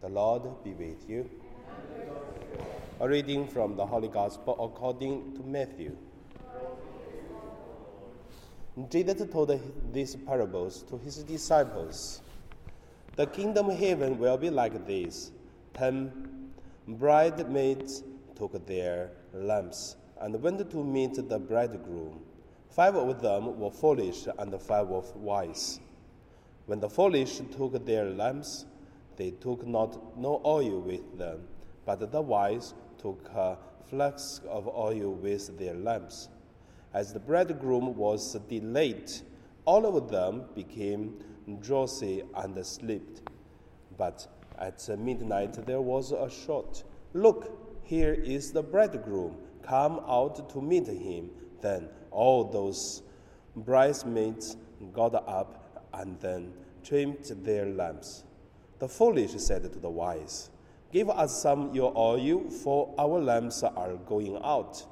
The Lord be with you. A reading from the Holy Gospel according to Matthew. Jesus told these parables to his disciples. The kingdom of heaven will be like this. Ten bridesmaids took their lamps and went to meet the bridegroom. Five of them were foolish and five were wise. When the foolish took their lamps, they took not no oil with them, but the wise took a flask of oil with their lamps. As the bridegroom was delayed, all of them became drowsy and slept. But at midnight there was a shout Look, here is the bridegroom. Come out to meet him. Then all those bridesmaids got up and then trimmed their lamps. The foolish said to the wise, Give us some your oil, for our lamps are going out.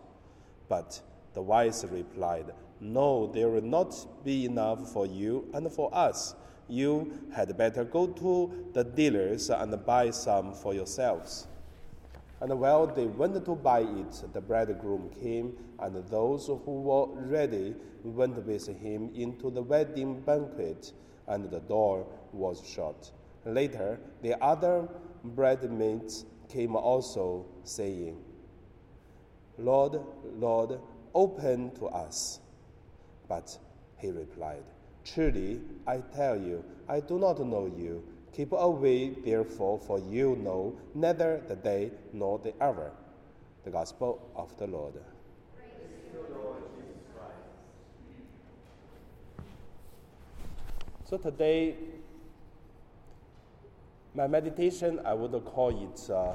But the wise replied, No, there will not be enough for you and for us. You had better go to the dealers and buy some for yourselves. And while they went to buy it, the bridegroom came, and those who were ready went with him into the wedding banquet, and the door was shut. Later, the other bridesmaids came also, saying, Lord, Lord, open to us. But he replied, Truly, I tell you, I do not know you. Keep away, therefore, for you know neither the day nor the hour. The Gospel of the Lord. So today, my meditation, I would call it uh,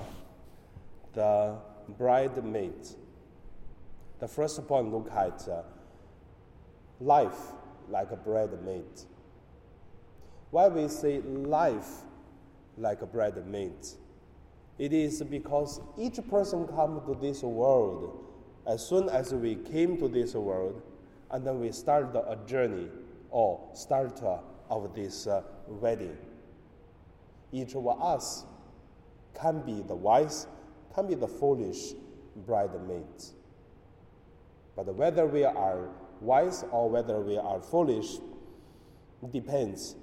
the bridemaid. The first point look at uh, life like a bridemaid. Why we say life like a bridemaid? It is because each person come to this world as soon as we came to this world, and then we start a journey or start uh, of this uh, wedding. Each of us can be the wise, can be the foolish bridesmaids. But whether we are wise or whether we are foolish depends,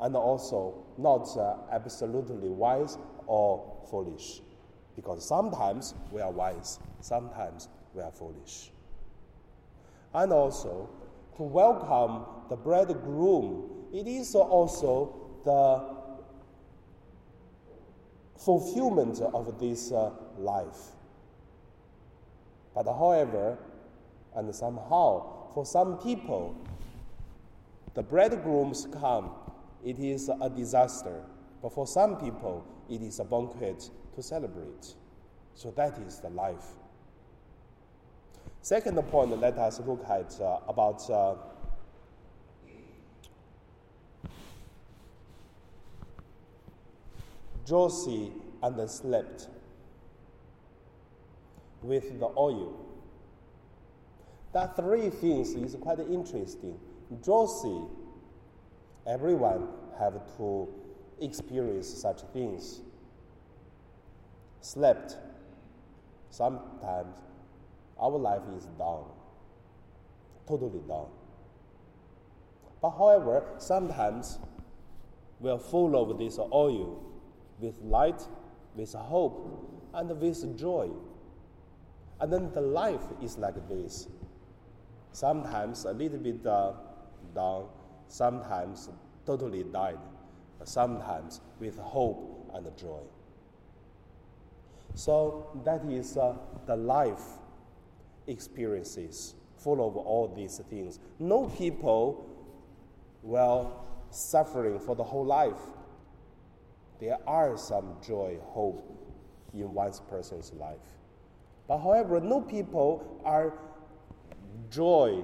and also not uh, absolutely wise or foolish. Because sometimes we are wise, sometimes we are foolish. And also, to welcome the bridegroom, it is also the fulfillment of this uh, life. But however, and somehow, for some people, the bridegrooms come, it is a disaster. But for some people, it is a banquet to celebrate. So that is the life. Second point, let us look at uh, about uh, Josie and then slept with the oil. That three things is quite interesting. Josie, everyone have to experience such things. Slept. Sometimes our life is down, totally down. But however, sometimes we are full of this oil with light, with hope, and with joy. And then the life is like this. Sometimes a little bit uh, down, sometimes totally died, sometimes with hope and joy. So that is uh, the life experiences full of all these things. No people will suffering for the whole life there are some joy, hope in one person's life. But however, no people are joy,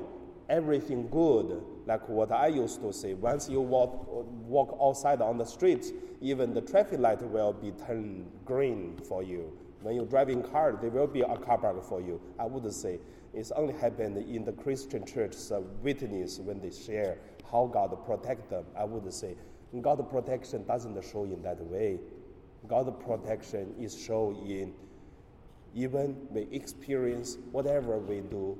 everything good, like what I used to say. Once you walk, walk outside on the street, even the traffic light will be turned green for you. When you're driving car, there will be a car park for you. I would say it's only happened in the Christian church's witness when they share how God protect them. I would say God's protection doesn't show in that way. God's protection is shown in even we experience whatever we do,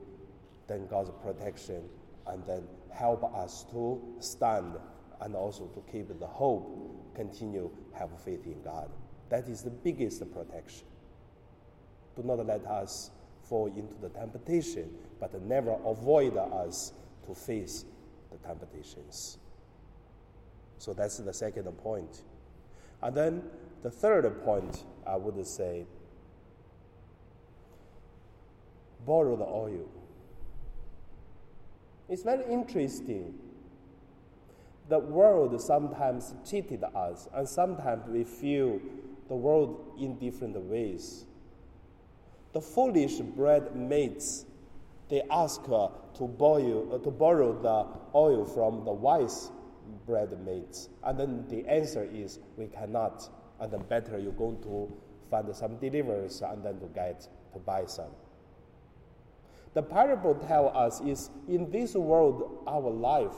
then God's protection and then help us to stand and also to keep the hope, continue have faith in God. That is the biggest protection. Do not let us fall into the temptation, but never avoid us to face the temptations. So that's the second point. And then the third point, I would say, borrow the oil. It's very interesting. The world sometimes cheated us, and sometimes we feel the world in different ways. The foolish bread mates, they ask uh, to, boil, uh, to borrow the oil from the wise bread mates. And then the answer is, we cannot. And then better you're going to find some deliverers and then to get, to buy some. The parable tells us is in this world, our life,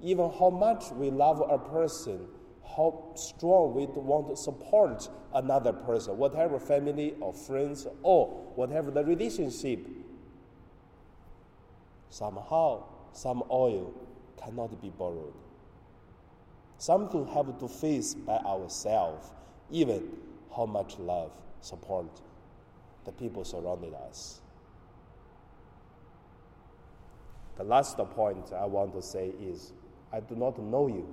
even how much we love a person, how strong we want to support another person, whatever family or friends or whatever the relationship, somehow some oil cannot be borrowed. Something have to face by ourselves, even how much love, support the people surrounding us. The last point I want to say is I do not know you.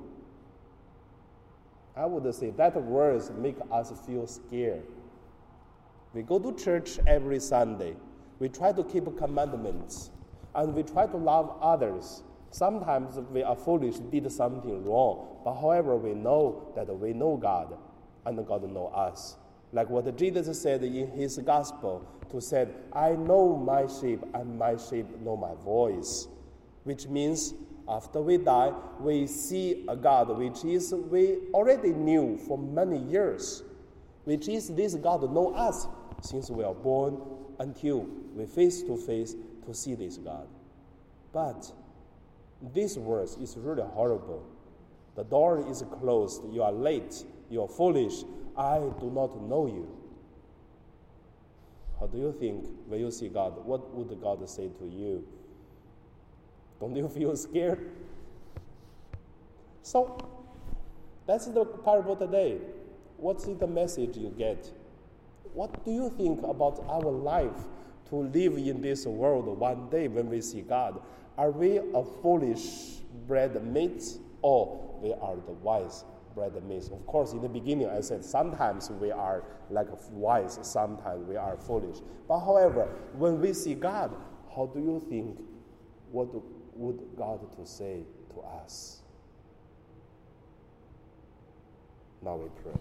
I would say that words make us feel scared. We go to church every Sunday. We try to keep commandments and we try to love others. Sometimes we are foolish, did something wrong, but however, we know that we know God and God know us. Like what Jesus said in his gospel, to said, I know my sheep and my sheep know my voice. Which means after we die, we see a God which is we already knew for many years, which is this God know us since we are born until we face to face to see this God. But this verse is really horrible. The door is closed. You are late. You are foolish. I do not know you. How do you think when you see God? What would God say to you? Don't you feel scared? So, that's the parable today. What's the message you get? What do you think about our life to live in this world one day when we see God? Are we a foolish bread mates or we are the wise bread mates? Of course, in the beginning I said sometimes we are like wise, sometimes we are foolish. But however, when we see God, how do you think? What would God to say to us? Now we pray.